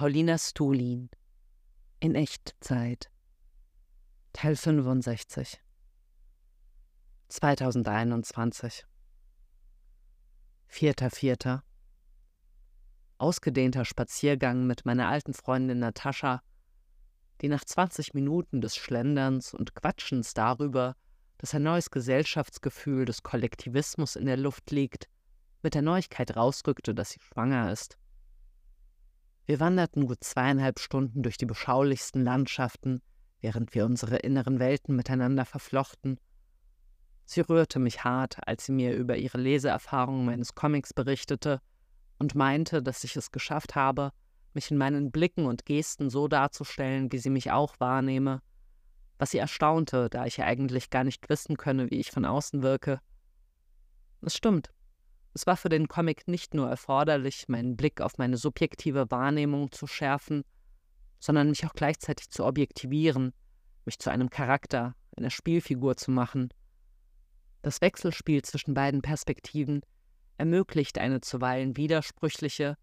Paulina Stulin in Echtzeit Teil 65 2021 4.4. Ausgedehnter Spaziergang mit meiner alten Freundin Natascha, die nach 20 Minuten des Schlenderns und Quatschens darüber, dass ein neues Gesellschaftsgefühl des Kollektivismus in der Luft liegt, mit der Neuigkeit rausrückte, dass sie schwanger ist. Wir wanderten gut zweieinhalb Stunden durch die beschaulichsten Landschaften, während wir unsere inneren Welten miteinander verflochten. Sie rührte mich hart, als sie mir über ihre Leseerfahrungen meines Comics berichtete und meinte, dass ich es geschafft habe, mich in meinen Blicken und Gesten so darzustellen, wie sie mich auch wahrnehme, was sie erstaunte, da ich eigentlich gar nicht wissen könne, wie ich von außen wirke. Es stimmt, es war für den Comic nicht nur erforderlich, meinen Blick auf meine subjektive Wahrnehmung zu schärfen, sondern mich auch gleichzeitig zu objektivieren, mich zu einem Charakter, einer Spielfigur zu machen. Das Wechselspiel zwischen beiden Perspektiven ermöglicht eine zuweilen widersprüchliche,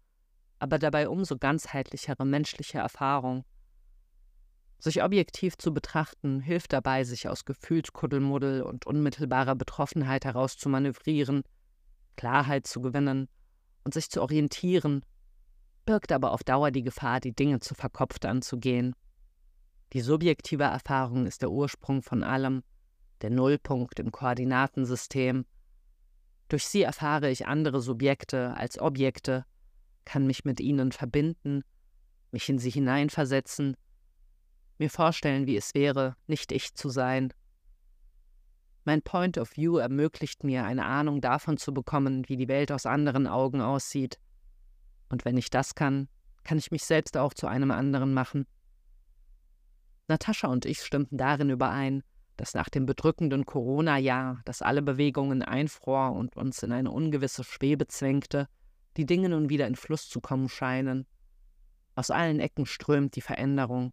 aber dabei umso ganzheitlichere menschliche Erfahrung. Sich objektiv zu betrachten, hilft dabei, sich aus Gefühlskuddelmuddel und unmittelbarer Betroffenheit heraus zu manövrieren – Klarheit zu gewinnen und sich zu orientieren, birgt aber auf Dauer die Gefahr, die Dinge zu verkopft anzugehen. Die subjektive Erfahrung ist der Ursprung von allem, der Nullpunkt im Koordinatensystem. Durch sie erfahre ich andere Subjekte als Objekte, kann mich mit ihnen verbinden, mich in sie hineinversetzen, mir vorstellen, wie es wäre, nicht ich zu sein, mein Point of View ermöglicht mir, eine Ahnung davon zu bekommen, wie die Welt aus anderen Augen aussieht. Und wenn ich das kann, kann ich mich selbst auch zu einem anderen machen. Natascha und ich stimmten darin überein, dass nach dem bedrückenden Corona-Jahr, das alle Bewegungen einfror und uns in eine ungewisse Schwebe zwängte, die Dinge nun wieder in Fluss zu kommen scheinen. Aus allen Ecken strömt die Veränderung.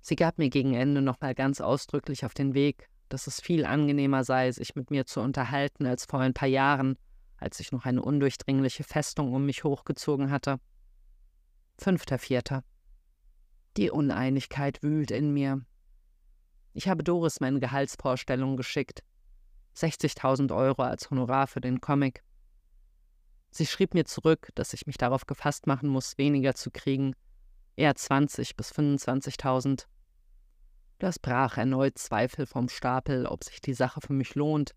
Sie gab mir gegen Ende nochmal ganz ausdrücklich auf den Weg, dass es viel angenehmer sei, sich mit mir zu unterhalten als vor ein paar Jahren, als ich noch eine undurchdringliche Festung um mich hochgezogen hatte. Fünfter Vierter. Die Uneinigkeit wühlt in mir. Ich habe Doris meine Gehaltsvorstellung geschickt. 60.000 Euro als Honorar für den Comic. Sie schrieb mir zurück, dass ich mich darauf gefasst machen muss, weniger zu kriegen, eher 20 bis 25.000. Das brach erneut Zweifel vom Stapel, ob sich die Sache für mich lohnt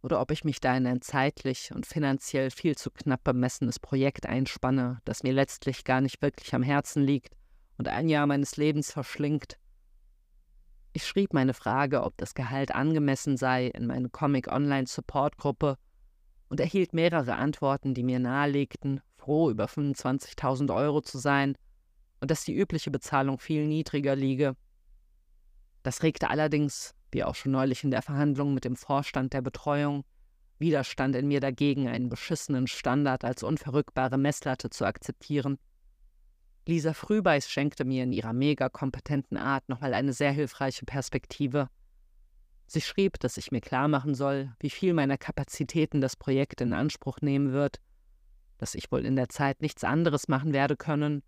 oder ob ich mich da in ein zeitlich und finanziell viel zu knapp bemessenes Projekt einspanne, das mir letztlich gar nicht wirklich am Herzen liegt und ein Jahr meines Lebens verschlingt. Ich schrieb meine Frage, ob das Gehalt angemessen sei, in meine Comic-Online-Support-Gruppe und erhielt mehrere Antworten, die mir nahelegten, froh über 25.000 Euro zu sein und dass die übliche Bezahlung viel niedriger liege das regte allerdings, wie auch schon neulich in der Verhandlung mit dem Vorstand der Betreuung, Widerstand in mir dagegen, einen beschissenen Standard als unverrückbare Messlatte zu akzeptieren. Lisa Frühbeiß schenkte mir in ihrer mega kompetenten Art nochmal eine sehr hilfreiche Perspektive. Sie schrieb, dass ich mir klar machen soll, wie viel meiner Kapazitäten das Projekt in Anspruch nehmen wird, dass ich wohl in der Zeit nichts anderes machen werde können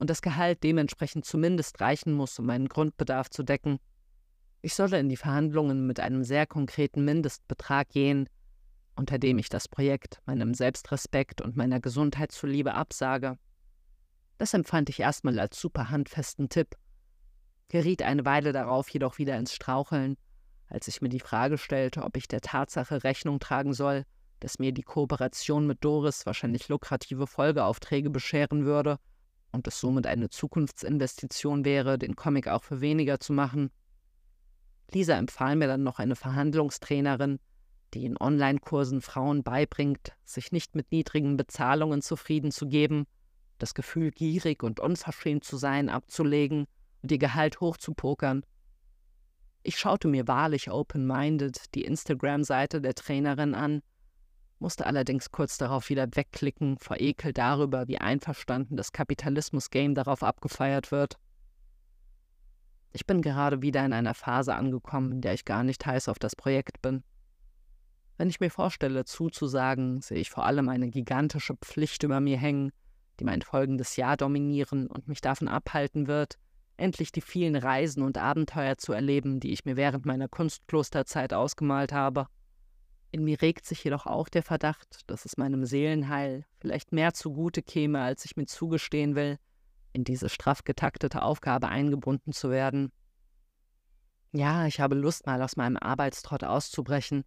und das Gehalt dementsprechend zumindest reichen muss, um meinen Grundbedarf zu decken. Ich solle in die Verhandlungen mit einem sehr konkreten Mindestbetrag gehen, unter dem ich das Projekt meinem Selbstrespekt und meiner Gesundheit zuliebe absage. Das empfand ich erstmal als super handfesten Tipp, geriet eine Weile darauf jedoch wieder ins Straucheln, als ich mir die Frage stellte, ob ich der Tatsache Rechnung tragen soll, dass mir die Kooperation mit Doris wahrscheinlich lukrative Folgeaufträge bescheren würde und es somit eine Zukunftsinvestition wäre, den Comic auch für weniger zu machen. Lisa empfahl mir dann noch eine Verhandlungstrainerin, die in Online-Kursen Frauen beibringt, sich nicht mit niedrigen Bezahlungen zufrieden zu geben, das Gefühl, gierig und unverschämt zu sein, abzulegen und ihr Gehalt hochzupokern. Ich schaute mir wahrlich open-minded die Instagram-Seite der Trainerin an musste allerdings kurz darauf wieder wegklicken, vor Ekel darüber, wie einverstanden das Kapitalismus-Game darauf abgefeiert wird. Ich bin gerade wieder in einer Phase angekommen, in der ich gar nicht heiß auf das Projekt bin. Wenn ich mir vorstelle, zuzusagen, sehe ich vor allem eine gigantische Pflicht über mir hängen, die mein folgendes Jahr dominieren und mich davon abhalten wird, endlich die vielen Reisen und Abenteuer zu erleben, die ich mir während meiner Kunstklosterzeit ausgemalt habe. In mir regt sich jedoch auch der Verdacht, dass es meinem Seelenheil vielleicht mehr zugute käme, als ich mir zugestehen will, in diese straff getaktete Aufgabe eingebunden zu werden. Ja, ich habe Lust, mal aus meinem Arbeitstrott auszubrechen,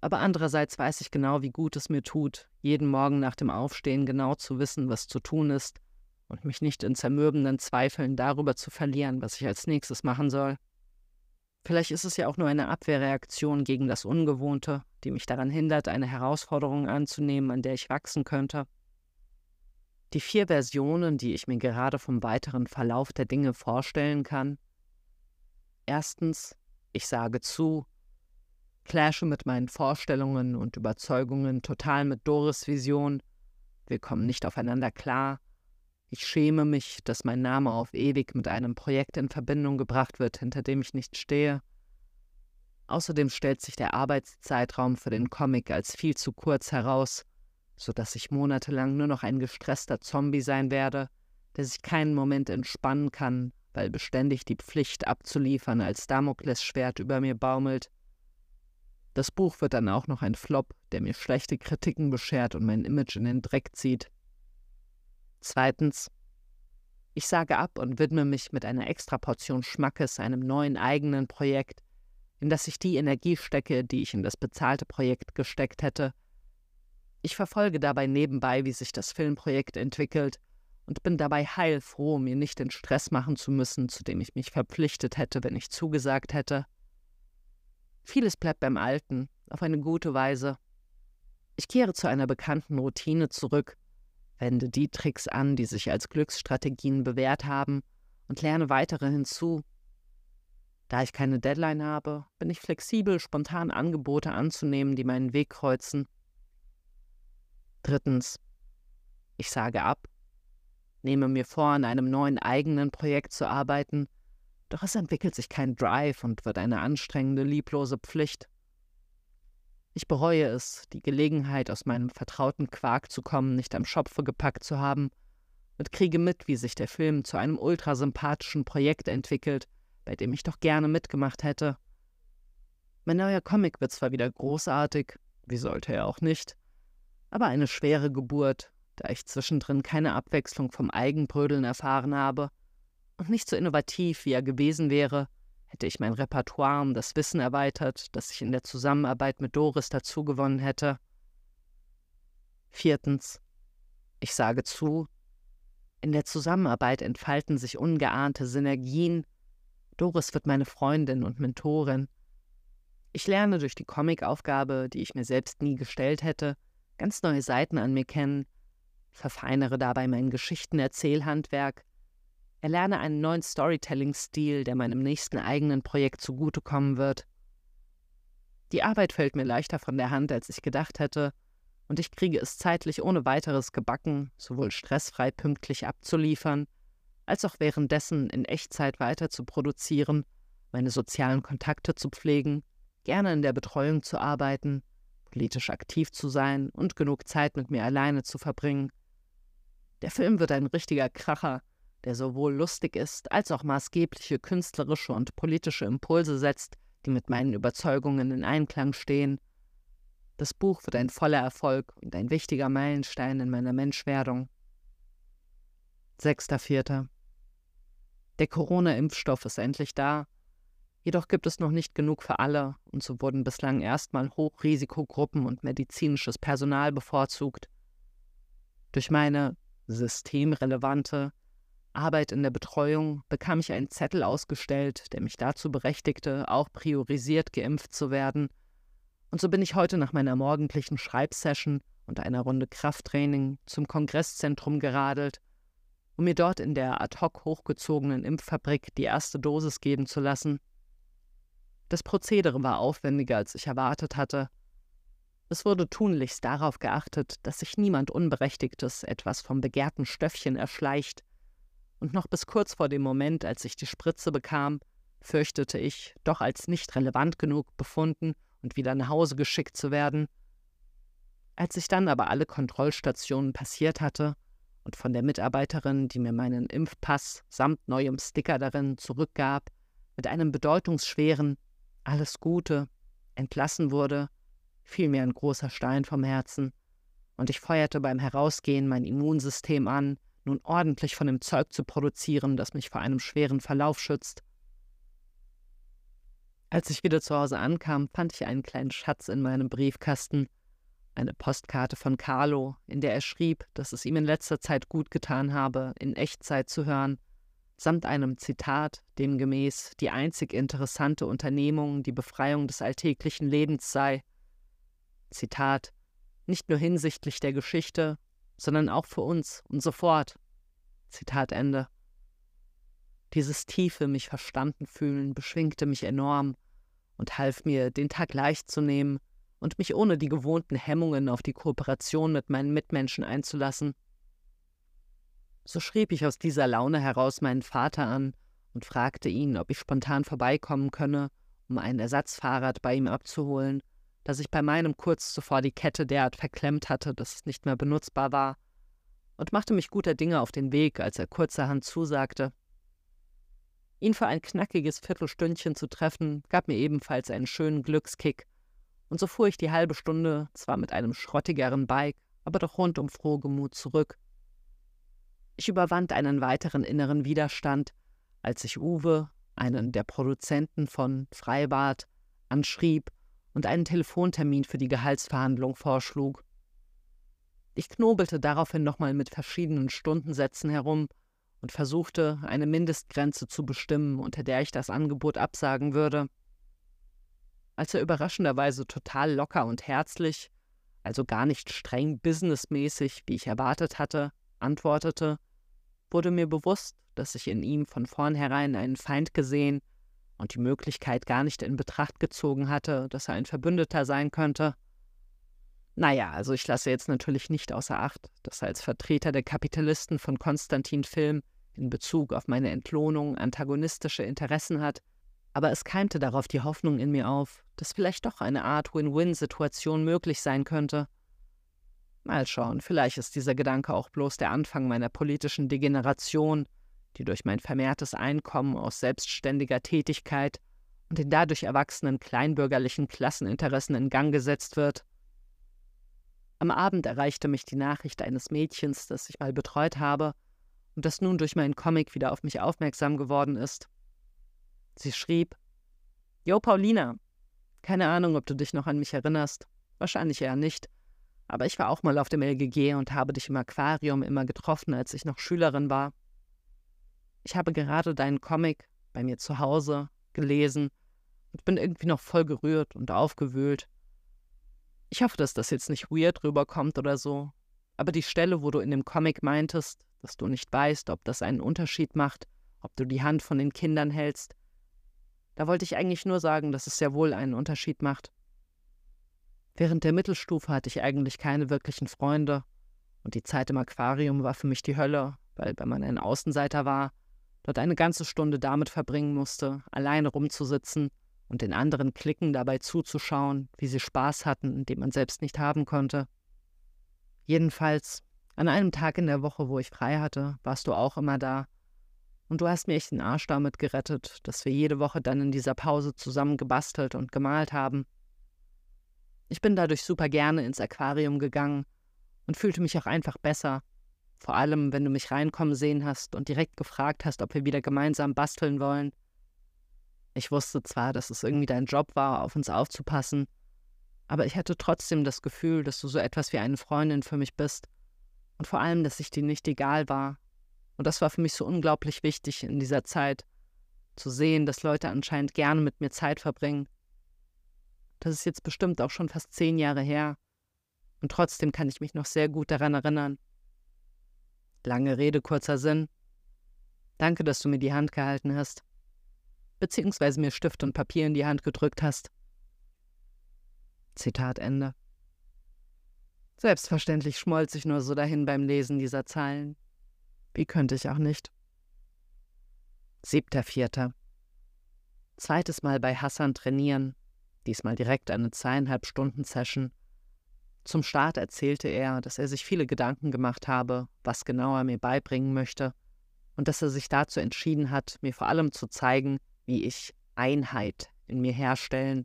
aber andererseits weiß ich genau, wie gut es mir tut, jeden Morgen nach dem Aufstehen genau zu wissen, was zu tun ist und mich nicht in zermürbenden Zweifeln darüber zu verlieren, was ich als nächstes machen soll. Vielleicht ist es ja auch nur eine Abwehrreaktion gegen das Ungewohnte, die mich daran hindert, eine Herausforderung anzunehmen, an der ich wachsen könnte. Die vier Versionen, die ich mir gerade vom weiteren Verlauf der Dinge vorstellen kann. Erstens, ich sage zu, clashe mit meinen Vorstellungen und Überzeugungen total mit Doris Vision, wir kommen nicht aufeinander klar, ich schäme mich, dass mein Name auf ewig mit einem Projekt in Verbindung gebracht wird, hinter dem ich nicht stehe. Außerdem stellt sich der Arbeitszeitraum für den Comic als viel zu kurz heraus, so dass ich monatelang nur noch ein gestresster Zombie sein werde, der sich keinen Moment entspannen kann, weil beständig die Pflicht abzuliefern als Damoklesschwert über mir baumelt. Das Buch wird dann auch noch ein Flop, der mir schlechte Kritiken beschert und mein Image in den Dreck zieht. Zweitens, ich sage ab und widme mich mit einer Extraportion Schmackes einem neuen eigenen Projekt, in das ich die Energie stecke, die ich in das bezahlte Projekt gesteckt hätte. Ich verfolge dabei nebenbei, wie sich das Filmprojekt entwickelt und bin dabei heilfroh, mir nicht den Stress machen zu müssen, zu dem ich mich verpflichtet hätte, wenn ich zugesagt hätte. Vieles bleibt beim Alten, auf eine gute Weise. Ich kehre zu einer bekannten Routine zurück, wende die Tricks an, die sich als Glücksstrategien bewährt haben, und lerne weitere hinzu. Da ich keine Deadline habe, bin ich flexibel, spontan Angebote anzunehmen, die meinen Weg kreuzen. Drittens. Ich sage ab, nehme mir vor, an einem neuen eigenen Projekt zu arbeiten, doch es entwickelt sich kein Drive und wird eine anstrengende, lieblose Pflicht. Ich bereue es, die Gelegenheit, aus meinem vertrauten Quark zu kommen, nicht am Schopfe gepackt zu haben, und kriege mit, wie sich der Film zu einem ultrasympathischen Projekt entwickelt, bei dem ich doch gerne mitgemacht hätte. Mein neuer Comic wird zwar wieder großartig, wie sollte er auch nicht, aber eine schwere Geburt, da ich zwischendrin keine Abwechslung vom Eigenbrödeln erfahren habe und nicht so innovativ, wie er gewesen wäre, hätte ich mein Repertoire um das Wissen erweitert, das ich in der Zusammenarbeit mit Doris dazugewonnen hätte. Viertens. Ich sage zu, in der Zusammenarbeit entfalten sich ungeahnte Synergien. Doris wird meine Freundin und Mentorin. Ich lerne durch die Comicaufgabe, die ich mir selbst nie gestellt hätte, ganz neue Seiten an mir kennen, verfeinere dabei mein Geschichtenerzählhandwerk Erlerne einen neuen Storytelling-Stil, der meinem nächsten eigenen Projekt zugutekommen wird. Die Arbeit fällt mir leichter von der Hand, als ich gedacht hätte, und ich kriege es zeitlich ohne weiteres gebacken, sowohl stressfrei pünktlich abzuliefern, als auch währenddessen in Echtzeit weiter zu produzieren, meine sozialen Kontakte zu pflegen, gerne in der Betreuung zu arbeiten, politisch aktiv zu sein und genug Zeit mit mir alleine zu verbringen. Der Film wird ein richtiger Kracher, der sowohl lustig ist als auch maßgebliche künstlerische und politische Impulse setzt, die mit meinen Überzeugungen in Einklang stehen. Das Buch wird ein voller Erfolg und ein wichtiger Meilenstein in meiner Menschwerdung. 6.4. Der Corona-Impfstoff ist endlich da. Jedoch gibt es noch nicht genug für alle und so wurden bislang erstmal Hochrisikogruppen und medizinisches Personal bevorzugt. Durch meine systemrelevante, Arbeit in der Betreuung bekam ich einen Zettel ausgestellt, der mich dazu berechtigte, auch priorisiert geimpft zu werden. Und so bin ich heute nach meiner morgendlichen Schreibsession und einer Runde Krafttraining zum Kongresszentrum geradelt, um mir dort in der ad hoc hochgezogenen Impffabrik die erste Dosis geben zu lassen. Das Prozedere war aufwendiger, als ich erwartet hatte. Es wurde tunlichst darauf geachtet, dass sich niemand Unberechtigtes etwas vom begehrten Stöffchen erschleicht, und noch bis kurz vor dem Moment, als ich die Spritze bekam, fürchtete ich, doch als nicht relevant genug befunden und wieder nach Hause geschickt zu werden. Als ich dann aber alle Kontrollstationen passiert hatte und von der Mitarbeiterin, die mir meinen Impfpass samt neuem Sticker darin zurückgab, mit einem bedeutungsschweren Alles Gute entlassen wurde, fiel mir ein großer Stein vom Herzen, und ich feuerte beim Herausgehen mein Immunsystem an, nun ordentlich von dem Zeug zu produzieren, das mich vor einem schweren Verlauf schützt. Als ich wieder zu Hause ankam, fand ich einen kleinen Schatz in meinem Briefkasten, eine Postkarte von Carlo, in der er schrieb, dass es ihm in letzter Zeit gut getan habe, in Echtzeit zu hören, samt einem Zitat, demgemäß die einzig interessante Unternehmung die Befreiung des alltäglichen Lebens sei. Zitat nicht nur hinsichtlich der Geschichte, sondern auch für uns und sofort. Zitat Ende. Dieses tiefe mich verstanden fühlen beschwingte mich enorm und half mir, den Tag leicht zu nehmen und mich ohne die gewohnten Hemmungen auf die Kooperation mit meinen Mitmenschen einzulassen. So schrieb ich aus dieser Laune heraus meinen Vater an und fragte ihn, ob ich spontan vorbeikommen könne, um ein Ersatzfahrrad bei ihm abzuholen, das ich bei meinem kurz zuvor die Kette derart verklemmt hatte, dass es nicht mehr benutzbar war, und machte mich guter Dinge auf den Weg, als er kurzerhand zusagte. Ihn für ein knackiges Viertelstündchen zu treffen, gab mir ebenfalls einen schönen Glückskick, und so fuhr ich die halbe Stunde zwar mit einem schrottigeren Bike, aber doch rundum frohgemut zurück. Ich überwand einen weiteren inneren Widerstand, als ich Uwe, einen der Produzenten von Freibad, anschrieb und einen Telefontermin für die Gehaltsverhandlung vorschlug. Ich knobelte daraufhin nochmal mit verschiedenen Stundensätzen herum und versuchte, eine Mindestgrenze zu bestimmen, unter der ich das Angebot absagen würde. Als er überraschenderweise total locker und herzlich, also gar nicht streng businessmäßig, wie ich erwartet hatte, antwortete, wurde mir bewusst, dass ich in ihm von vornherein einen Feind gesehen und die Möglichkeit gar nicht in Betracht gezogen hatte, dass er ein Verbündeter sein könnte. Naja, also ich lasse jetzt natürlich nicht außer Acht, dass er als Vertreter der Kapitalisten von Konstantin Film in Bezug auf meine Entlohnung antagonistische Interessen hat, aber es keimte darauf die Hoffnung in mir auf, dass vielleicht doch eine Art Win-Win-Situation möglich sein könnte. Mal schauen, vielleicht ist dieser Gedanke auch bloß der Anfang meiner politischen Degeneration, die durch mein vermehrtes Einkommen aus selbstständiger Tätigkeit und den dadurch erwachsenen kleinbürgerlichen Klasseninteressen in Gang gesetzt wird. Am Abend erreichte mich die Nachricht eines Mädchens, das ich mal betreut habe und das nun durch meinen Comic wieder auf mich aufmerksam geworden ist. Sie schrieb: Jo, Paulina. Keine Ahnung, ob du dich noch an mich erinnerst. Wahrscheinlich eher nicht. Aber ich war auch mal auf dem LGG und habe dich im Aquarium immer getroffen, als ich noch Schülerin war. Ich habe gerade deinen Comic bei mir zu Hause gelesen und bin irgendwie noch voll gerührt und aufgewühlt. Ich hoffe, dass das jetzt nicht weird rüberkommt oder so. Aber die Stelle, wo du in dem Comic meintest, dass du nicht weißt, ob das einen Unterschied macht, ob du die Hand von den Kindern hältst, da wollte ich eigentlich nur sagen, dass es sehr wohl einen Unterschied macht. Während der Mittelstufe hatte ich eigentlich keine wirklichen Freunde, und die Zeit im Aquarium war für mich die Hölle, weil wenn man ein Außenseiter war, dort eine ganze Stunde damit verbringen musste, alleine rumzusitzen und den anderen Klicken dabei zuzuschauen, wie sie Spaß hatten, den man selbst nicht haben konnte. Jedenfalls, an einem Tag in der Woche, wo ich frei hatte, warst du auch immer da und du hast mir echt den Arsch damit gerettet, dass wir jede Woche dann in dieser Pause zusammen gebastelt und gemalt haben. Ich bin dadurch super gerne ins Aquarium gegangen und fühlte mich auch einfach besser. Vor allem, wenn du mich reinkommen sehen hast und direkt gefragt hast, ob wir wieder gemeinsam basteln wollen. Ich wusste zwar, dass es irgendwie dein Job war, auf uns aufzupassen, aber ich hatte trotzdem das Gefühl, dass du so etwas wie eine Freundin für mich bist und vor allem, dass ich dir nicht egal war und das war für mich so unglaublich wichtig in dieser Zeit, zu sehen, dass Leute anscheinend gerne mit mir Zeit verbringen. Das ist jetzt bestimmt auch schon fast zehn Jahre her. Und trotzdem kann ich mich noch sehr gut daran erinnern. Lange Rede, kurzer Sinn. Danke, dass du mir die Hand gehalten hast. Beziehungsweise mir Stift und Papier in die Hand gedrückt hast. Zitat Ende. Selbstverständlich schmolz ich nur so dahin beim Lesen dieser Zeilen. Wie könnte ich auch nicht? Siebter Vierter. Zweites Mal bei Hassan trainieren, diesmal direkt eine zweieinhalb Stunden Session. Zum Start erzählte er, dass er sich viele Gedanken gemacht habe, was genau er mir beibringen möchte, und dass er sich dazu entschieden hat, mir vor allem zu zeigen, wie ich Einheit in mir herstellen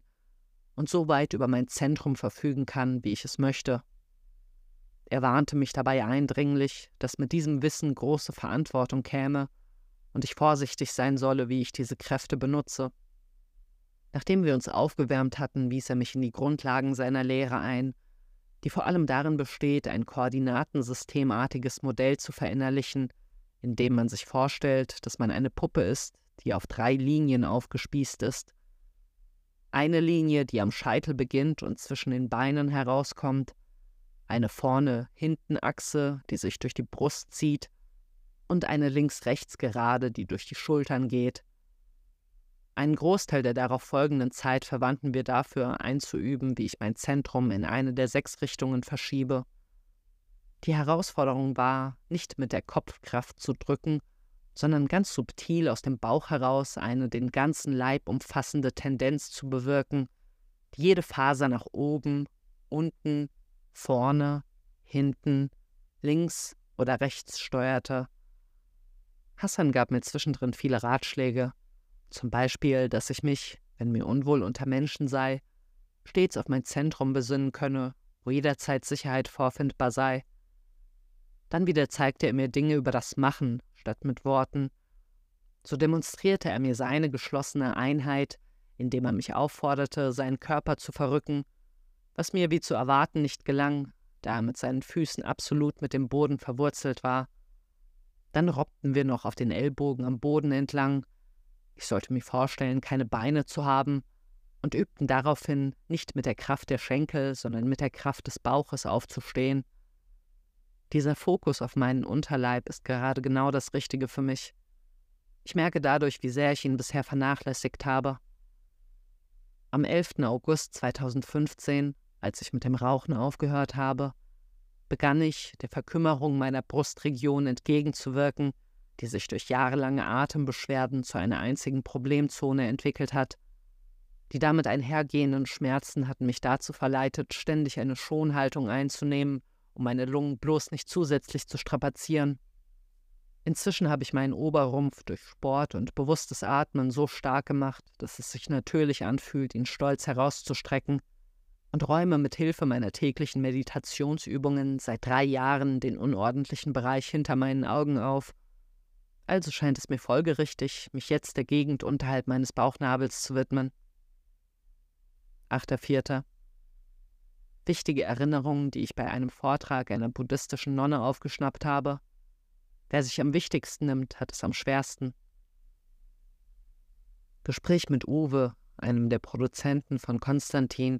und so weit über mein Zentrum verfügen kann, wie ich es möchte. Er warnte mich dabei eindringlich, dass mit diesem Wissen große Verantwortung käme und ich vorsichtig sein solle, wie ich diese Kräfte benutze. Nachdem wir uns aufgewärmt hatten, wies er mich in die Grundlagen seiner Lehre ein, die vor allem darin besteht, ein koordinatensystemartiges Modell zu verinnerlichen, in dem man sich vorstellt, dass man eine Puppe ist, die auf drei Linien aufgespießt ist. Eine Linie, die am Scheitel beginnt und zwischen den Beinen herauskommt, eine Vorne-Hinten-Achse, die sich durch die Brust zieht, und eine links-rechts-Gerade, die durch die Schultern geht. Einen Großteil der darauf folgenden Zeit verwandten wir dafür, einzuüben, wie ich mein Zentrum in eine der sechs Richtungen verschiebe. Die Herausforderung war, nicht mit der Kopfkraft zu drücken, sondern ganz subtil aus dem Bauch heraus eine den ganzen Leib umfassende Tendenz zu bewirken, die jede Faser nach oben, unten, vorne, hinten, links oder rechts steuerte. Hassan gab mir zwischendrin viele Ratschläge, zum Beispiel, dass ich mich, wenn mir unwohl unter Menschen sei, stets auf mein Zentrum besinnen könne, wo jederzeit Sicherheit vorfindbar sei, dann wieder zeigte er mir Dinge über das Machen statt mit Worten. So demonstrierte er mir seine geschlossene Einheit, indem er mich aufforderte, seinen Körper zu verrücken, was mir wie zu erwarten nicht gelang, da er mit seinen Füßen absolut mit dem Boden verwurzelt war. Dann robbten wir noch auf den Ellbogen am Boden entlang. Ich sollte mir vorstellen, keine Beine zu haben, und übten daraufhin, nicht mit der Kraft der Schenkel, sondern mit der Kraft des Bauches aufzustehen. Dieser Fokus auf meinen Unterleib ist gerade genau das Richtige für mich. Ich merke dadurch, wie sehr ich ihn bisher vernachlässigt habe. Am 11. August 2015, als ich mit dem Rauchen aufgehört habe, begann ich, der Verkümmerung meiner Brustregion entgegenzuwirken, die sich durch jahrelange Atembeschwerden zu einer einzigen Problemzone entwickelt hat. Die damit einhergehenden Schmerzen hatten mich dazu verleitet, ständig eine Schonhaltung einzunehmen um meine Lungen bloß nicht zusätzlich zu strapazieren. Inzwischen habe ich meinen Oberrumpf durch Sport und bewusstes Atmen so stark gemacht, dass es sich natürlich anfühlt, ihn stolz herauszustrecken, und räume mit Hilfe meiner täglichen Meditationsübungen seit drei Jahren den unordentlichen Bereich hinter meinen Augen auf. Also scheint es mir folgerichtig, mich jetzt der Gegend unterhalb meines Bauchnabels zu widmen. 8.4 wichtige Erinnerungen, die ich bei einem Vortrag einer buddhistischen Nonne aufgeschnappt habe. Wer sich am wichtigsten nimmt, hat es am schwersten. Gespräch mit Uwe, einem der Produzenten von Konstantin.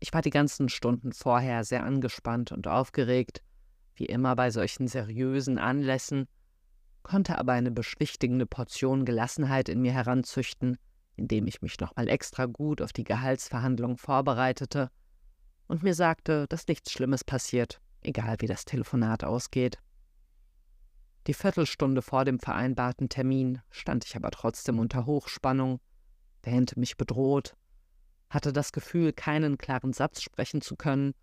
Ich war die ganzen Stunden vorher sehr angespannt und aufgeregt, wie immer bei solchen seriösen Anlässen, konnte aber eine beschwichtigende Portion Gelassenheit in mir heranzüchten, indem ich mich nochmal extra gut auf die Gehaltsverhandlung vorbereitete und mir sagte, dass nichts Schlimmes passiert, egal wie das Telefonat ausgeht. Die Viertelstunde vor dem vereinbarten Termin stand ich aber trotzdem unter Hochspannung, wähnte mich bedroht, hatte das Gefühl, keinen klaren Satz sprechen zu können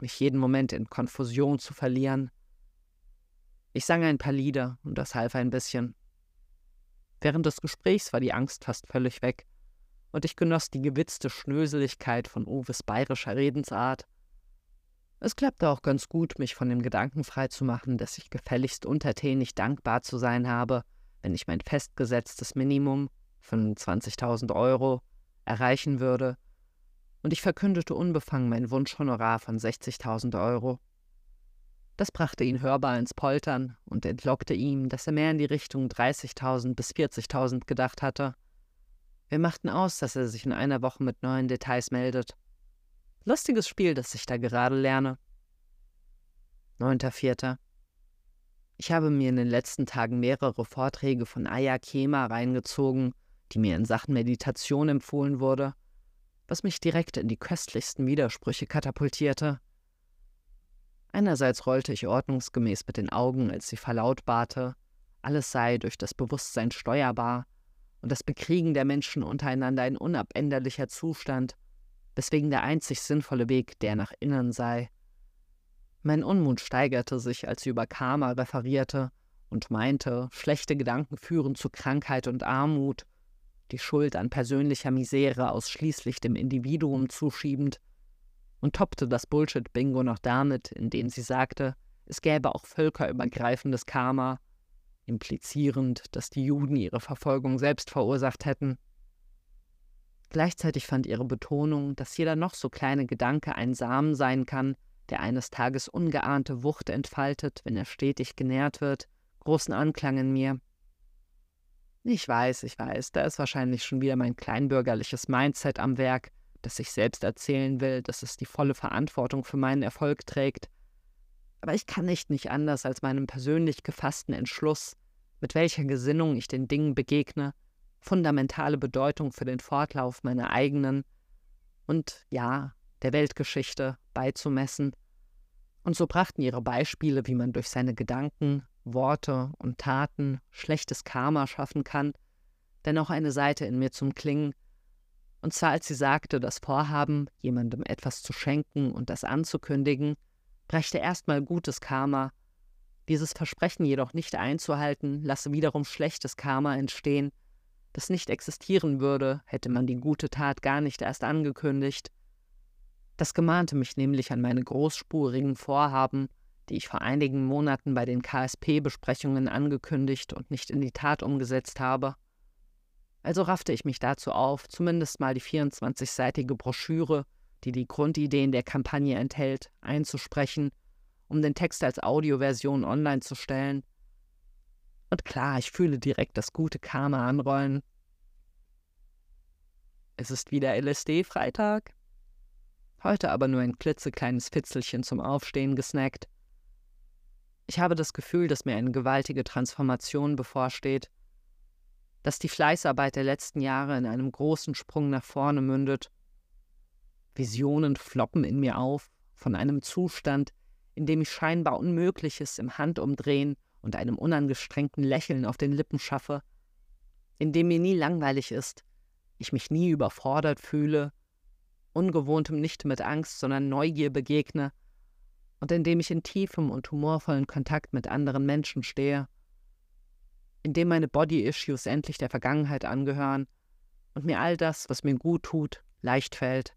mich jeden Moment in Konfusion zu verlieren. Ich sang ein paar Lieder und das half ein bisschen. Während des Gesprächs war die Angst fast völlig weg und ich genoss die gewitzte Schnöseligkeit von Uwes bayerischer Redensart. Es klappte auch ganz gut, mich von dem Gedanken freizumachen, dass ich gefälligst untertänig dankbar zu sein habe, wenn ich mein festgesetztes Minimum, 25.000 Euro, erreichen würde, und ich verkündete unbefangen mein Wunschhonorar von 60.000 Euro. Das brachte ihn hörbar ins Poltern und entlockte ihm, dass er mehr in die Richtung 30.000 bis 40.000 gedacht hatte. Wir machten aus, dass er sich in einer Woche mit neuen Details meldet. Lustiges Spiel, das ich da gerade lerne. 9.4. Ich habe mir in den letzten Tagen mehrere Vorträge von Aya Kema reingezogen, die mir in Sachen Meditation empfohlen wurde, was mich direkt in die köstlichsten Widersprüche katapultierte. Einerseits rollte ich ordnungsgemäß mit den Augen, als sie verlautbarte, alles sei durch das Bewusstsein steuerbar, und das Bekriegen der Menschen untereinander ein unabänderlicher Zustand. weswegen der einzig sinnvolle Weg der nach innen sei. Mein Unmut steigerte sich, als sie über Karma referierte und meinte, schlechte Gedanken führen zu Krankheit und Armut, die Schuld an persönlicher Misere ausschließlich dem Individuum zuschiebend, und toppte das Bullshit-Bingo noch damit, indem sie sagte, es gäbe auch völkerübergreifendes Karma, implizierend, dass die Juden ihre Verfolgung selbst verursacht hätten. Gleichzeitig fand ihre Betonung, dass jeder noch so kleine Gedanke ein Samen sein kann, der eines Tages ungeahnte Wucht entfaltet, wenn er stetig genährt wird, großen Anklang in mir. Ich weiß, ich weiß, da ist wahrscheinlich schon wieder mein kleinbürgerliches Mindset am Werk, das sich selbst erzählen will, dass es die volle Verantwortung für meinen Erfolg trägt. Aber ich kann nicht nicht anders als meinem persönlich gefassten Entschluss, mit welcher Gesinnung ich den Dingen begegne, fundamentale Bedeutung für den Fortlauf meiner eigenen und ja, der Weltgeschichte beizumessen. Und so brachten ihre Beispiele, wie man durch seine Gedanken, Worte und Taten schlechtes Karma schaffen kann, dennoch eine Seite in mir zum Klingen, und zwar als sie sagte, das Vorhaben, jemandem etwas zu schenken und das anzukündigen, brächte erstmal gutes Karma, dieses Versprechen jedoch nicht einzuhalten, lasse wiederum schlechtes Karma entstehen, das nicht existieren würde, hätte man die gute Tat gar nicht erst angekündigt. Das gemahnte mich nämlich an meine großspurigen Vorhaben, die ich vor einigen Monaten bei den KSP-Besprechungen angekündigt und nicht in die Tat umgesetzt habe. Also raffte ich mich dazu auf, zumindest mal die 24-seitige Broschüre, die die Grundideen der Kampagne enthält, einzusprechen, um den Text als Audioversion online zu stellen. Und klar, ich fühle direkt das gute Karma anrollen. Es ist wieder LSD-Freitag. Heute aber nur ein klitzekleines Fitzelchen zum Aufstehen gesnackt. Ich habe das Gefühl, dass mir eine gewaltige Transformation bevorsteht, dass die Fleißarbeit der letzten Jahre in einem großen Sprung nach vorne mündet. Visionen floppen in mir auf von einem Zustand, in dem ich scheinbar Unmögliches im Handumdrehen und einem unangestrengten Lächeln auf den Lippen schaffe, in dem mir nie langweilig ist, ich mich nie überfordert fühle, ungewohntem nicht mit Angst, sondern Neugier begegne und in dem ich in tiefem und humorvollen Kontakt mit anderen Menschen stehe, in dem meine Body-Issues endlich der Vergangenheit angehören und mir all das, was mir gut tut, leicht fällt,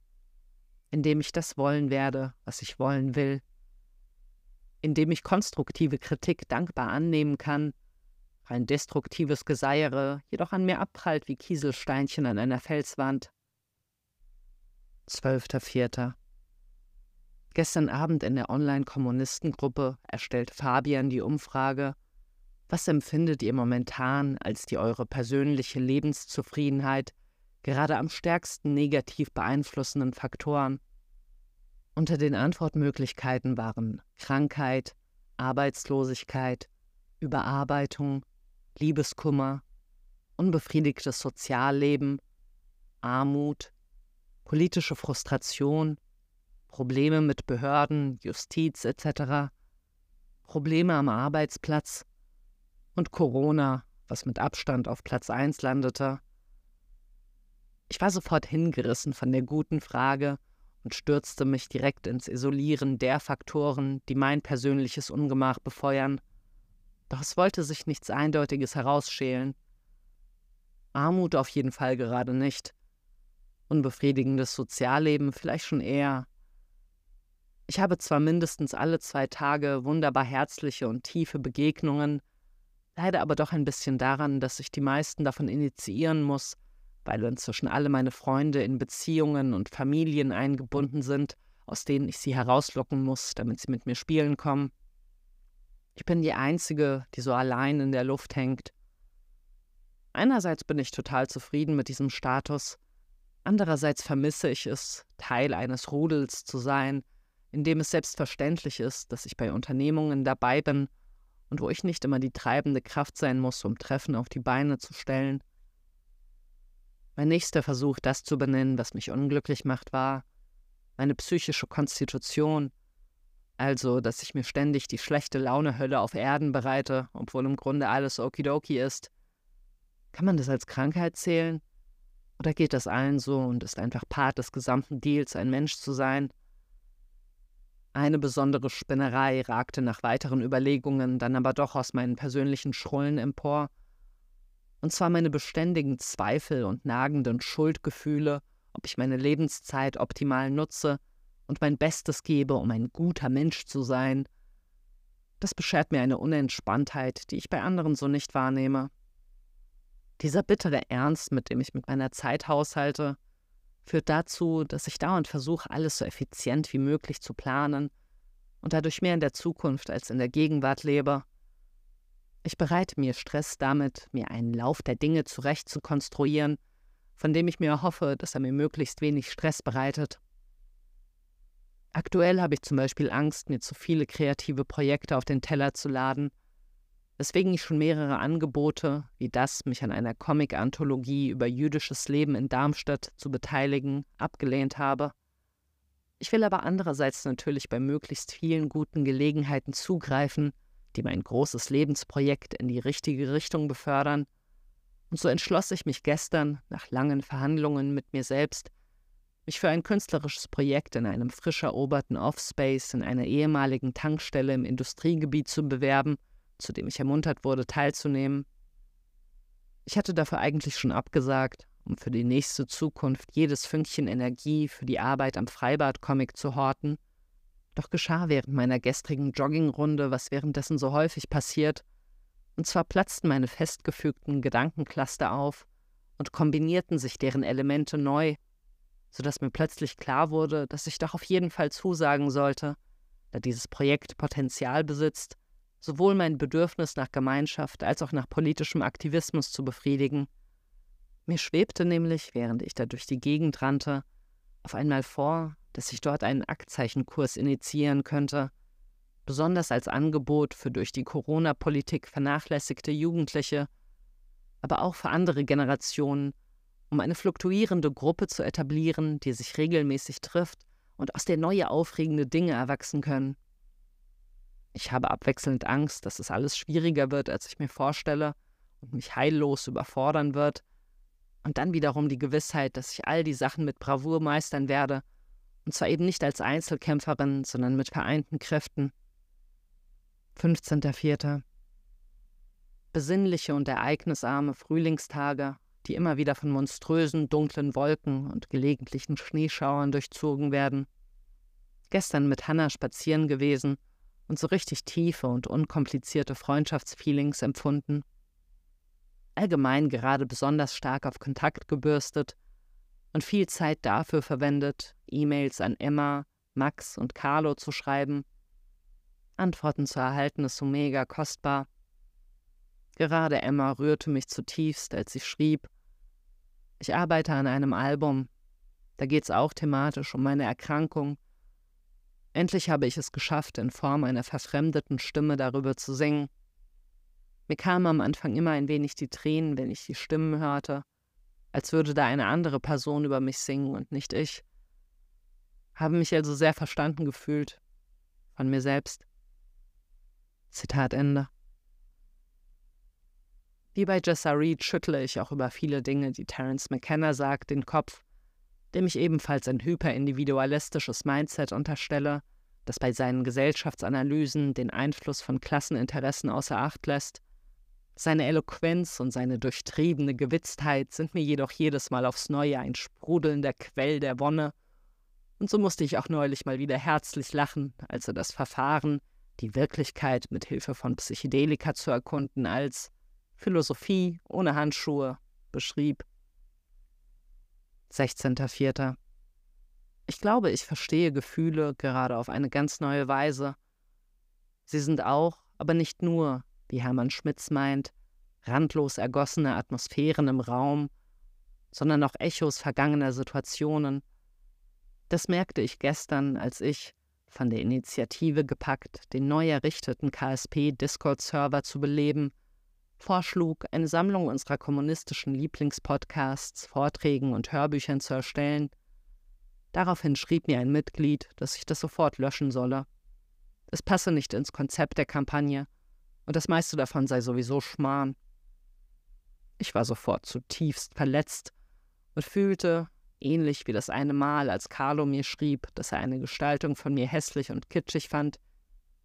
in dem ich das wollen werde, was ich wollen will, in dem ich konstruktive Kritik dankbar annehmen kann, rein destruktives Geseiere jedoch an mir abprallt wie Kieselsteinchen an einer Felswand. 12.04. Gestern Abend in der Online-Kommunistengruppe erstellt Fabian die Umfrage, was empfindet ihr momentan als die eure persönliche Lebenszufriedenheit gerade am stärksten negativ beeinflussenden Faktoren? Unter den Antwortmöglichkeiten waren Krankheit, Arbeitslosigkeit, Überarbeitung, Liebeskummer, unbefriedigtes Sozialleben, Armut, politische Frustration, Probleme mit Behörden, Justiz etc., Probleme am Arbeitsplatz und Corona, was mit Abstand auf Platz 1 landete. Ich war sofort hingerissen von der guten Frage und stürzte mich direkt ins Isolieren der Faktoren, die mein persönliches Ungemach befeuern. Doch es wollte sich nichts Eindeutiges herausschälen. Armut auf jeden Fall gerade nicht. Unbefriedigendes Sozialleben vielleicht schon eher. Ich habe zwar mindestens alle zwei Tage wunderbar herzliche und tiefe Begegnungen, leide aber doch ein bisschen daran, dass ich die meisten davon initiieren muss, weil inzwischen alle meine Freunde in Beziehungen und Familien eingebunden sind, aus denen ich sie herauslocken muss, damit sie mit mir spielen kommen. Ich bin die Einzige, die so allein in der Luft hängt. Einerseits bin ich total zufrieden mit diesem Status, andererseits vermisse ich es, Teil eines Rudels zu sein, in dem es selbstverständlich ist, dass ich bei Unternehmungen dabei bin und wo ich nicht immer die treibende Kraft sein muss, um Treffen auf die Beine zu stellen. Mein nächster Versuch, das zu benennen, was mich unglücklich macht, war meine psychische Konstitution, also, dass ich mir ständig die schlechte Laune-Hölle auf Erden bereite, obwohl im Grunde alles okidoki ist. Kann man das als Krankheit zählen? Oder geht das allen so und ist einfach Part des gesamten Deals, ein Mensch zu sein? Eine besondere Spinnerei ragte nach weiteren Überlegungen dann aber doch aus meinen persönlichen Schrullen empor, und zwar meine beständigen Zweifel und nagenden Schuldgefühle, ob ich meine Lebenszeit optimal nutze und mein Bestes gebe, um ein guter Mensch zu sein. Das beschert mir eine Unentspanntheit, die ich bei anderen so nicht wahrnehme. Dieser bittere Ernst, mit dem ich mit meiner Zeit haushalte, führt dazu, dass ich dauernd versuche, alles so effizient wie möglich zu planen und dadurch mehr in der Zukunft als in der Gegenwart lebe. Ich bereite mir Stress damit, mir einen Lauf der Dinge zurecht zu konstruieren, von dem ich mir hoffe, dass er mir möglichst wenig Stress bereitet. Aktuell habe ich zum Beispiel Angst, mir zu viele kreative Projekte auf den Teller zu laden weswegen ich schon mehrere Angebote, wie das, mich an einer Comic-Anthologie über jüdisches Leben in Darmstadt zu beteiligen, abgelehnt habe. Ich will aber andererseits natürlich bei möglichst vielen guten Gelegenheiten zugreifen, die mein großes Lebensprojekt in die richtige Richtung befördern, und so entschloss ich mich gestern, nach langen Verhandlungen mit mir selbst, mich für ein künstlerisches Projekt in einem frisch eroberten Offspace in einer ehemaligen Tankstelle im Industriegebiet zu bewerben zu dem ich ermuntert wurde, teilzunehmen. Ich hatte dafür eigentlich schon abgesagt, um für die nächste Zukunft jedes Fünkchen Energie für die Arbeit am Freibad-Comic zu horten. Doch geschah während meiner gestrigen Joggingrunde, was währenddessen so häufig passiert, und zwar platzten meine festgefügten Gedankencluster auf und kombinierten sich deren Elemente neu, so dass mir plötzlich klar wurde, dass ich doch auf jeden Fall zusagen sollte, da dieses Projekt Potenzial besitzt, sowohl mein Bedürfnis nach Gemeinschaft als auch nach politischem Aktivismus zu befriedigen. Mir schwebte nämlich, während ich da durch die Gegend rannte, auf einmal vor, dass ich dort einen Aktzeichenkurs initiieren könnte, besonders als Angebot für durch die Corona-Politik vernachlässigte Jugendliche, aber auch für andere Generationen, um eine fluktuierende Gruppe zu etablieren, die sich regelmäßig trifft und aus der neue aufregende Dinge erwachsen können. Ich habe abwechselnd Angst, dass es alles schwieriger wird, als ich mir vorstelle und mich heillos überfordern wird. Und dann wiederum die Gewissheit, dass ich all die Sachen mit Bravour meistern werde. Und zwar eben nicht als Einzelkämpferin, sondern mit vereinten Kräften. 15.04. Besinnliche und ereignisarme Frühlingstage, die immer wieder von monströsen, dunklen Wolken und gelegentlichen Schneeschauern durchzogen werden. Gestern mit Hannah spazieren gewesen und so richtig tiefe und unkomplizierte Freundschaftsfeelings empfunden. Allgemein gerade besonders stark auf Kontakt gebürstet und viel Zeit dafür verwendet, E-Mails an Emma, Max und Carlo zu schreiben. Antworten zu erhalten ist so mega kostbar. Gerade Emma rührte mich zutiefst, als sie schrieb, ich arbeite an einem Album. Da geht's auch thematisch um meine Erkrankung Endlich habe ich es geschafft, in Form einer verfremdeten Stimme darüber zu singen. Mir kamen am Anfang immer ein wenig die Tränen, wenn ich die Stimmen hörte, als würde da eine andere Person über mich singen und nicht ich. Habe mich also sehr verstanden gefühlt von mir selbst. Zitat Ende. Wie bei Jessa Reed schüttle ich auch über viele Dinge, die Terence McKenna sagt, den Kopf dem ich ebenfalls ein hyperindividualistisches Mindset unterstelle, das bei seinen Gesellschaftsanalysen den Einfluss von Klasseninteressen außer Acht lässt. Seine Eloquenz und seine durchtriebene Gewitztheit sind mir jedoch jedes Mal aufs Neue ein sprudelnder Quell der Wonne, und so musste ich auch neulich mal wieder herzlich lachen, als er das Verfahren, die Wirklichkeit mit Hilfe von Psychedelika zu erkunden, als Philosophie ohne Handschuhe beschrieb. 16.04. Ich glaube, ich verstehe Gefühle gerade auf eine ganz neue Weise. Sie sind auch, aber nicht nur, wie Hermann Schmitz meint, randlos ergossene Atmosphären im Raum, sondern auch Echos vergangener Situationen. Das merkte ich gestern, als ich, von der Initiative gepackt, den neu errichteten KSP-Discord-Server zu beleben, vorschlug, eine Sammlung unserer kommunistischen Lieblingspodcasts, Vorträgen und Hörbüchern zu erstellen. Daraufhin schrieb mir ein Mitglied, dass ich das sofort löschen solle. Es passe nicht ins Konzept der Kampagne und das meiste davon sei sowieso Schmarrn. Ich war sofort zutiefst verletzt und fühlte, ähnlich wie das eine Mal, als Carlo mir schrieb, dass er eine Gestaltung von mir hässlich und kitschig fand,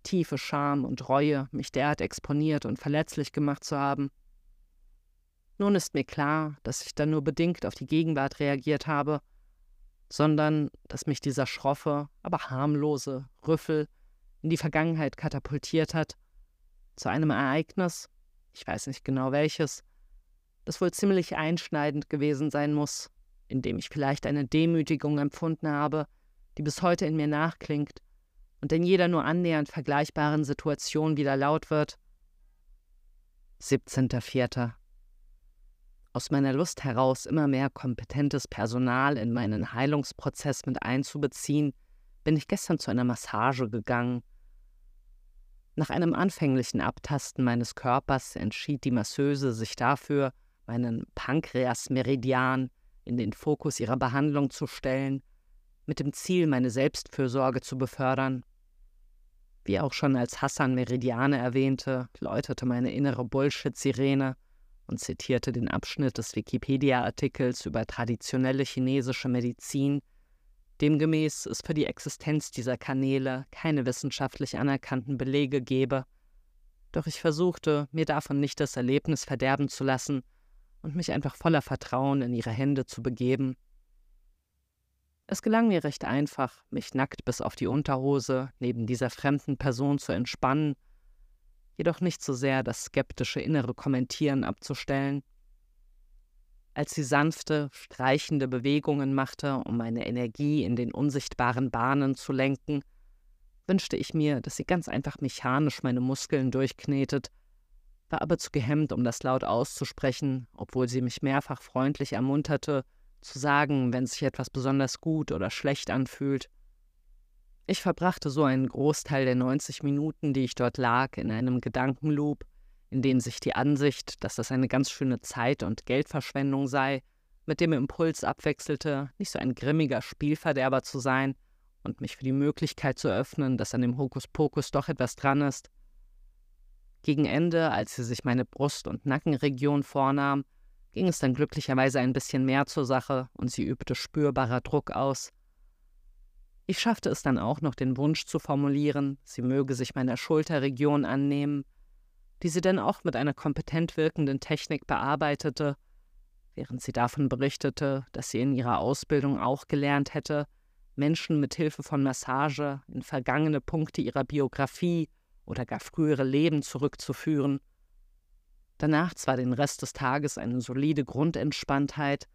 tiefe Scham und Reue, mich derart exponiert und verletzlich gemacht zu haben. Nun ist mir klar, dass ich dann nur bedingt auf die Gegenwart reagiert habe, sondern dass mich dieser schroffe, aber harmlose Rüffel in die Vergangenheit katapultiert hat, zu einem Ereignis, ich weiß nicht genau welches, das wohl ziemlich einschneidend gewesen sein muss, in dem ich vielleicht eine Demütigung empfunden habe, die bis heute in mir nachklingt und in jeder nur annähernd vergleichbaren Situation wieder laut wird. 17.04. Aus meiner Lust heraus, immer mehr kompetentes Personal in meinen Heilungsprozess mit einzubeziehen, bin ich gestern zu einer Massage gegangen. Nach einem anfänglichen Abtasten meines Körpers entschied die Masseuse sich dafür, meinen Pankreasmeridian in den Fokus ihrer Behandlung zu stellen, mit dem Ziel, meine Selbstfürsorge zu befördern. Wie auch schon als Hassan Meridiane erwähnte, läutete meine innere Bullshit-Sirene und zitierte den Abschnitt des Wikipedia-Artikels über traditionelle chinesische Medizin, demgemäß es für die Existenz dieser Kanäle keine wissenschaftlich anerkannten Belege gebe. Doch ich versuchte, mir davon nicht das Erlebnis verderben zu lassen und mich einfach voller Vertrauen in ihre Hände zu begeben. Es gelang mir recht einfach, mich nackt bis auf die Unterhose neben dieser fremden Person zu entspannen, jedoch nicht so sehr das skeptische innere Kommentieren abzustellen. Als sie sanfte, streichende Bewegungen machte, um meine Energie in den unsichtbaren Bahnen zu lenken, wünschte ich mir, dass sie ganz einfach mechanisch meine Muskeln durchknetet war aber zu gehemmt, um das laut auszusprechen, obwohl sie mich mehrfach freundlich ermunterte, zu sagen, wenn sich etwas besonders gut oder schlecht anfühlt. Ich verbrachte so einen Großteil der 90 Minuten, die ich dort lag, in einem Gedankenloop, in dem sich die Ansicht, dass das eine ganz schöne Zeit- und Geldverschwendung sei, mit dem Impuls abwechselte, nicht so ein grimmiger Spielverderber zu sein und mich für die Möglichkeit zu öffnen, dass an dem Hokuspokus doch etwas dran ist, gegen Ende, als sie sich meine Brust- und Nackenregion vornahm, ging es dann glücklicherweise ein bisschen mehr zur Sache und sie übte spürbarer Druck aus. Ich schaffte es dann auch noch, den Wunsch zu formulieren, sie möge sich meiner Schulterregion annehmen, die sie dann auch mit einer kompetent wirkenden Technik bearbeitete, während sie davon berichtete, dass sie in ihrer Ausbildung auch gelernt hätte, Menschen mit Hilfe von Massage in vergangene Punkte ihrer Biografie oder gar frühere Leben zurückzuführen. Danach zwar den Rest des Tages eine solide Grundentspanntheit,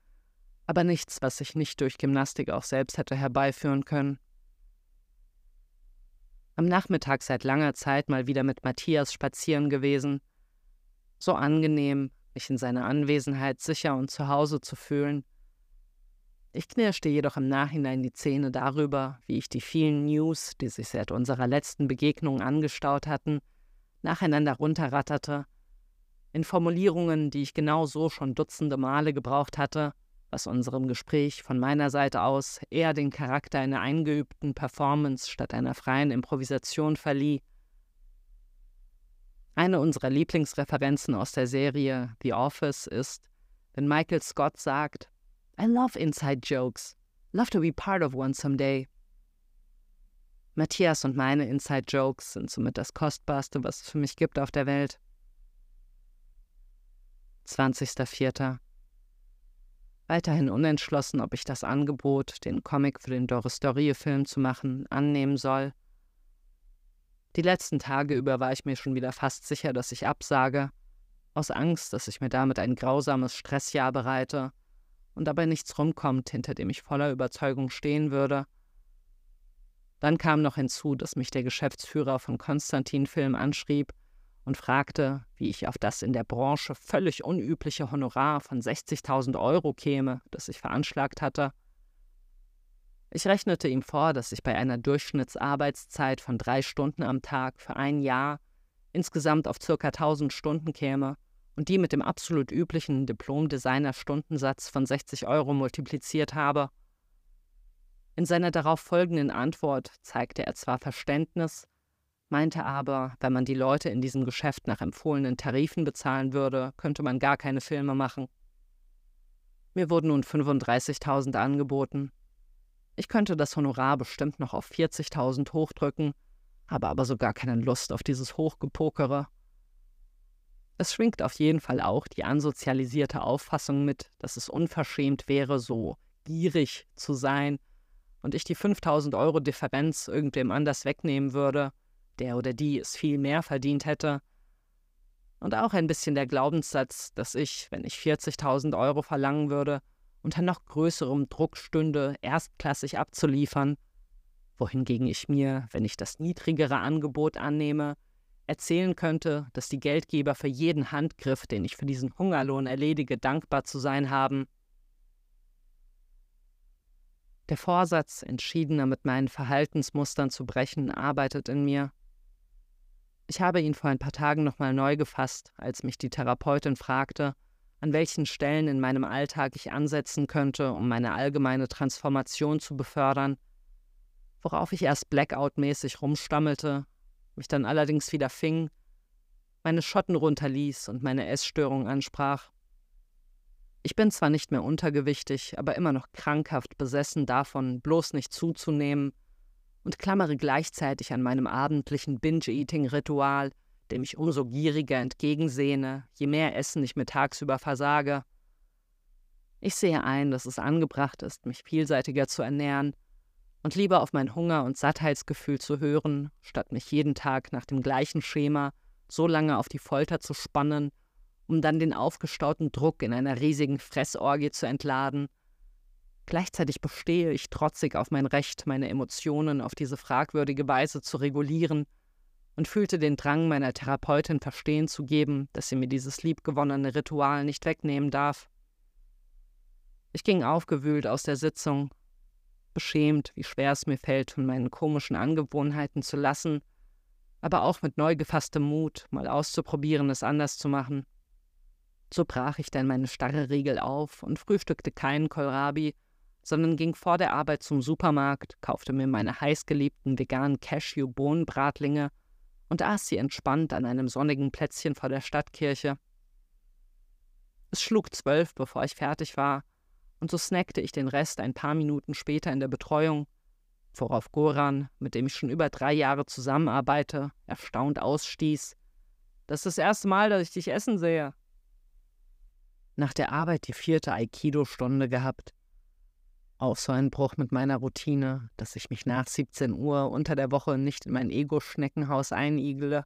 aber nichts, was sich nicht durch Gymnastik auch selbst hätte herbeiführen können. Am Nachmittag seit langer Zeit mal wieder mit Matthias spazieren gewesen. So angenehm, mich in seiner Anwesenheit sicher und zu Hause zu fühlen. Ich knirschte jedoch im Nachhinein die Zähne darüber, wie ich die vielen News, die sich seit unserer letzten Begegnung angestaut hatten, nacheinander runterratterte, in Formulierungen, die ich genau so schon dutzende Male gebraucht hatte, was unserem Gespräch von meiner Seite aus eher den Charakter einer eingeübten Performance statt einer freien Improvisation verlieh. Eine unserer Lieblingsreferenzen aus der Serie The Office ist, wenn Michael Scott sagt, I love inside jokes. Love to be part of one someday. Matthias und meine Inside Jokes sind somit das Kostbarste, was es für mich gibt auf der Welt. 20.04. Weiterhin unentschlossen, ob ich das Angebot, den Comic für den Doris Dorie-Film zu machen, annehmen soll. Die letzten Tage über war ich mir schon wieder fast sicher, dass ich absage, aus Angst, dass ich mir damit ein grausames Stressjahr bereite und dabei nichts rumkommt, hinter dem ich voller Überzeugung stehen würde. Dann kam noch hinzu, dass mich der Geschäftsführer von Konstantin Film anschrieb und fragte, wie ich auf das in der Branche völlig unübliche Honorar von 60.000 Euro käme, das ich veranschlagt hatte. Ich rechnete ihm vor, dass ich bei einer Durchschnittsarbeitszeit von drei Stunden am Tag für ein Jahr insgesamt auf ca. 1000 Stunden käme und die mit dem absolut üblichen Diplom-Designer-Stundensatz von 60 Euro multipliziert habe. In seiner darauf folgenden Antwort zeigte er zwar Verständnis, meinte aber, wenn man die Leute in diesem Geschäft nach empfohlenen Tarifen bezahlen würde, könnte man gar keine Filme machen. Mir wurden nun 35.000 angeboten. Ich könnte das Honorar bestimmt noch auf 40.000 hochdrücken, habe aber so gar keine Lust auf dieses Hochgepokere. Es schwingt auf jeden Fall auch die ansozialisierte Auffassung mit, dass es unverschämt wäre, so gierig zu sein und ich die 5000 Euro Differenz irgendwem anders wegnehmen würde, der oder die es viel mehr verdient hätte. Und auch ein bisschen der Glaubenssatz, dass ich, wenn ich 40.000 Euro verlangen würde, unter noch größerem Druck stünde, erstklassig abzuliefern, wohingegen ich mir, wenn ich das niedrigere Angebot annehme, erzählen könnte, dass die Geldgeber für jeden Handgriff, den ich für diesen Hungerlohn erledige, dankbar zu sein haben. Der Vorsatz, entschiedener mit meinen Verhaltensmustern zu brechen, arbeitet in mir. Ich habe ihn vor ein paar Tagen nochmal neu gefasst, als mich die Therapeutin fragte, an welchen Stellen in meinem Alltag ich ansetzen könnte, um meine allgemeine Transformation zu befördern, worauf ich erst blackout-mäßig rumstammelte, mich dann allerdings wieder fing, meine Schotten runterließ und meine Essstörung ansprach. Ich bin zwar nicht mehr untergewichtig, aber immer noch krankhaft besessen davon, bloß nicht zuzunehmen, und klammere gleichzeitig an meinem abendlichen Binge-Eating-Ritual, dem ich umso gieriger entgegensehne, je mehr Essen ich mir tagsüber versage. Ich sehe ein, dass es angebracht ist, mich vielseitiger zu ernähren und lieber auf mein Hunger- und Sattheitsgefühl zu hören, statt mich jeden Tag nach dem gleichen Schema so lange auf die Folter zu spannen, um dann den aufgestauten Druck in einer riesigen Fressorgie zu entladen. Gleichzeitig bestehe ich trotzig auf mein Recht, meine Emotionen auf diese fragwürdige Weise zu regulieren und fühlte den Drang, meiner Therapeutin verstehen zu geben, dass sie mir dieses liebgewonnene Ritual nicht wegnehmen darf. Ich ging aufgewühlt aus der Sitzung beschämt, wie schwer es mir fällt, von meinen komischen Angewohnheiten zu lassen, aber auch mit neu gefasstem Mut, mal auszuprobieren, es anders zu machen. So brach ich dann meine starre Regel auf und frühstückte keinen Kohlrabi, sondern ging vor der Arbeit zum Supermarkt, kaufte mir meine heißgeliebten veganen Cashew-Bohnenbratlinge und aß sie entspannt an einem sonnigen Plätzchen vor der Stadtkirche. Es schlug zwölf, bevor ich fertig war, und so snackte ich den Rest ein paar Minuten später in der Betreuung, worauf Goran, mit dem ich schon über drei Jahre zusammenarbeite, erstaunt ausstieß. Das ist das erste Mal, dass ich dich essen sehe. Nach der Arbeit die vierte Aikido-Stunde gehabt. Auch so ein Bruch mit meiner Routine, dass ich mich nach 17 Uhr unter der Woche nicht in mein Ego-Schneckenhaus einigle.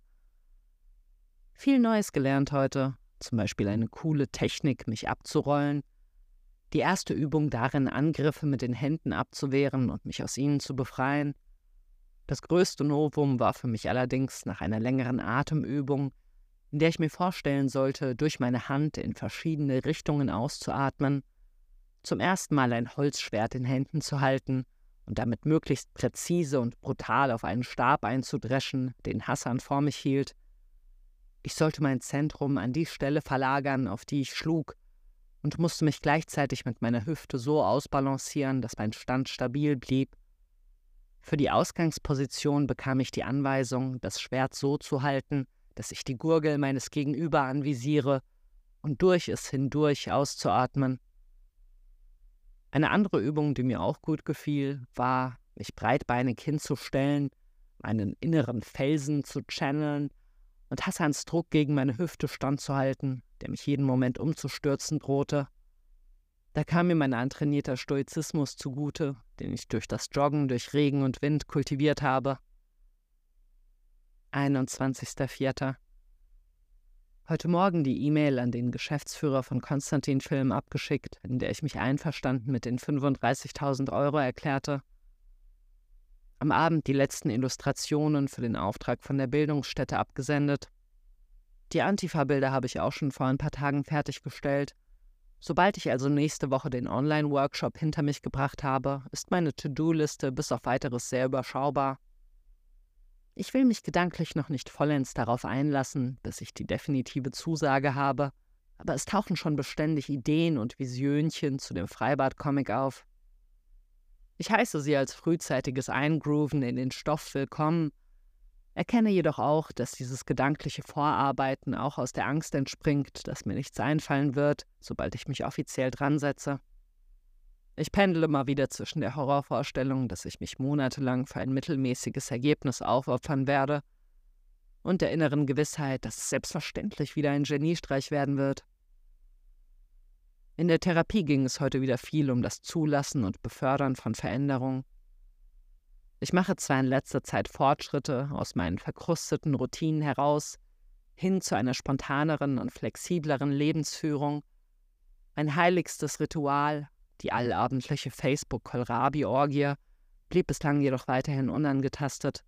Viel Neues gelernt heute, zum Beispiel eine coole Technik, mich abzurollen – die erste Übung darin, Angriffe mit den Händen abzuwehren und mich aus ihnen zu befreien. Das größte Novum war für mich allerdings nach einer längeren Atemübung, in der ich mir vorstellen sollte, durch meine Hand in verschiedene Richtungen auszuatmen, zum ersten Mal ein Holzschwert in Händen zu halten und damit möglichst präzise und brutal auf einen Stab einzudreschen, den Hassan vor mich hielt. Ich sollte mein Zentrum an die Stelle verlagern, auf die ich schlug, und musste mich gleichzeitig mit meiner Hüfte so ausbalancieren, dass mein Stand stabil blieb. Für die Ausgangsposition bekam ich die Anweisung, das Schwert so zu halten, dass ich die Gurgel meines Gegenüber anvisiere und durch es hindurch auszuatmen. Eine andere Übung, die mir auch gut gefiel, war, mich breitbeinig hinzustellen, meinen inneren Felsen zu channeln und Hassans Druck gegen meine Hüfte standzuhalten, der mich jeden Moment umzustürzen drohte. Da kam mir mein antrainierter Stoizismus zugute, den ich durch das Joggen durch Regen und Wind kultiviert habe. 21.04. Heute Morgen die E-Mail an den Geschäftsführer von Konstantin Film abgeschickt, in der ich mich einverstanden mit den 35.000 Euro erklärte. Am Abend die letzten Illustrationen für den Auftrag von der Bildungsstätte abgesendet. Die Antifa-Bilder habe ich auch schon vor ein paar Tagen fertiggestellt. Sobald ich also nächste Woche den Online-Workshop hinter mich gebracht habe, ist meine To-Do-Liste bis auf weiteres sehr überschaubar. Ich will mich gedanklich noch nicht vollends darauf einlassen, bis ich die definitive Zusage habe, aber es tauchen schon beständig Ideen und Visionchen zu dem Freibad-Comic auf. Ich heiße sie als frühzeitiges Eingrooven in den Stoff willkommen Erkenne jedoch auch, dass dieses gedankliche Vorarbeiten auch aus der Angst entspringt, dass mir nichts einfallen wird, sobald ich mich offiziell dran setze. Ich pendle mal wieder zwischen der Horrorvorstellung, dass ich mich monatelang für ein mittelmäßiges Ergebnis aufopfern werde, und der inneren Gewissheit, dass es selbstverständlich wieder ein Geniestreich werden wird. In der Therapie ging es heute wieder viel um das Zulassen und Befördern von Veränderung. Ich mache zwar in letzter Zeit Fortschritte aus meinen verkrusteten Routinen heraus, hin zu einer spontaneren und flexibleren Lebensführung. Mein heiligstes Ritual, die allabendliche Facebook-Kohlrabi-Orgie, blieb bislang jedoch weiterhin unangetastet.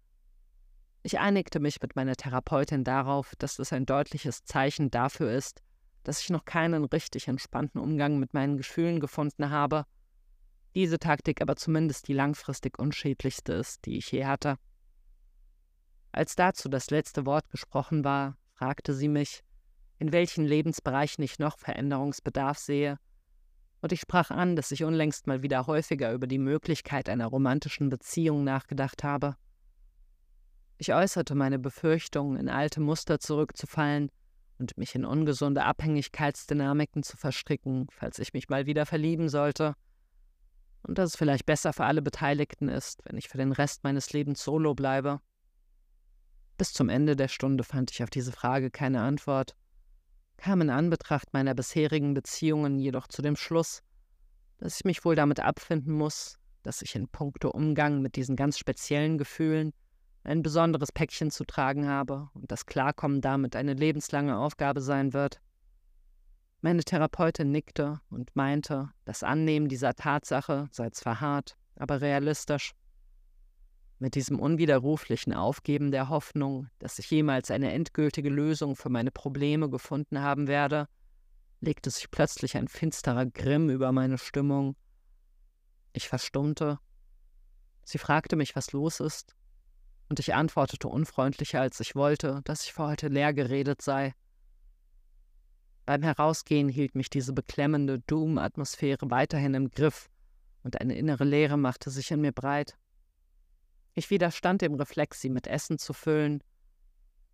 Ich einigte mich mit meiner Therapeutin darauf, dass das ein deutliches Zeichen dafür ist, dass ich noch keinen richtig entspannten Umgang mit meinen Gefühlen gefunden habe, diese Taktik aber zumindest die langfristig unschädlichste ist, die ich je hatte. Als dazu das letzte Wort gesprochen war, fragte sie mich, in welchen Lebensbereichen ich noch Veränderungsbedarf sehe, und ich sprach an, dass ich unlängst mal wieder häufiger über die Möglichkeit einer romantischen Beziehung nachgedacht habe. Ich äußerte meine Befürchtung, in alte Muster zurückzufallen und mich in ungesunde Abhängigkeitsdynamiken zu verstricken, falls ich mich mal wieder verlieben sollte, und dass es vielleicht besser für alle Beteiligten ist, wenn ich für den Rest meines Lebens solo bleibe. Bis zum Ende der Stunde fand ich auf diese Frage keine Antwort, kam in Anbetracht meiner bisherigen Beziehungen jedoch zu dem Schluss, dass ich mich wohl damit abfinden muss, dass ich in puncto Umgang mit diesen ganz speziellen Gefühlen ein besonderes Päckchen zu tragen habe und das Klarkommen damit eine lebenslange Aufgabe sein wird. Meine Therapeutin nickte und meinte, das Annehmen dieser Tatsache sei zwar hart, aber realistisch. Mit diesem unwiderruflichen Aufgeben der Hoffnung, dass ich jemals eine endgültige Lösung für meine Probleme gefunden haben werde, legte sich plötzlich ein finsterer Grimm über meine Stimmung. Ich verstummte. Sie fragte mich, was los ist, und ich antwortete unfreundlicher, als ich wollte, dass ich für heute leer geredet sei. Beim Herausgehen hielt mich diese beklemmende Doom-Atmosphäre weiterhin im Griff, und eine innere Leere machte sich in mir breit. Ich widerstand dem Reflex, sie mit Essen zu füllen,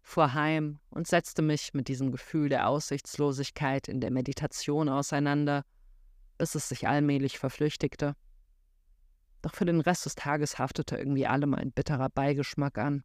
fuhr heim und setzte mich mit diesem Gefühl der Aussichtslosigkeit in der Meditation auseinander, bis es sich allmählich verflüchtigte. Doch für den Rest des Tages haftete irgendwie allem ein bitterer Beigeschmack an.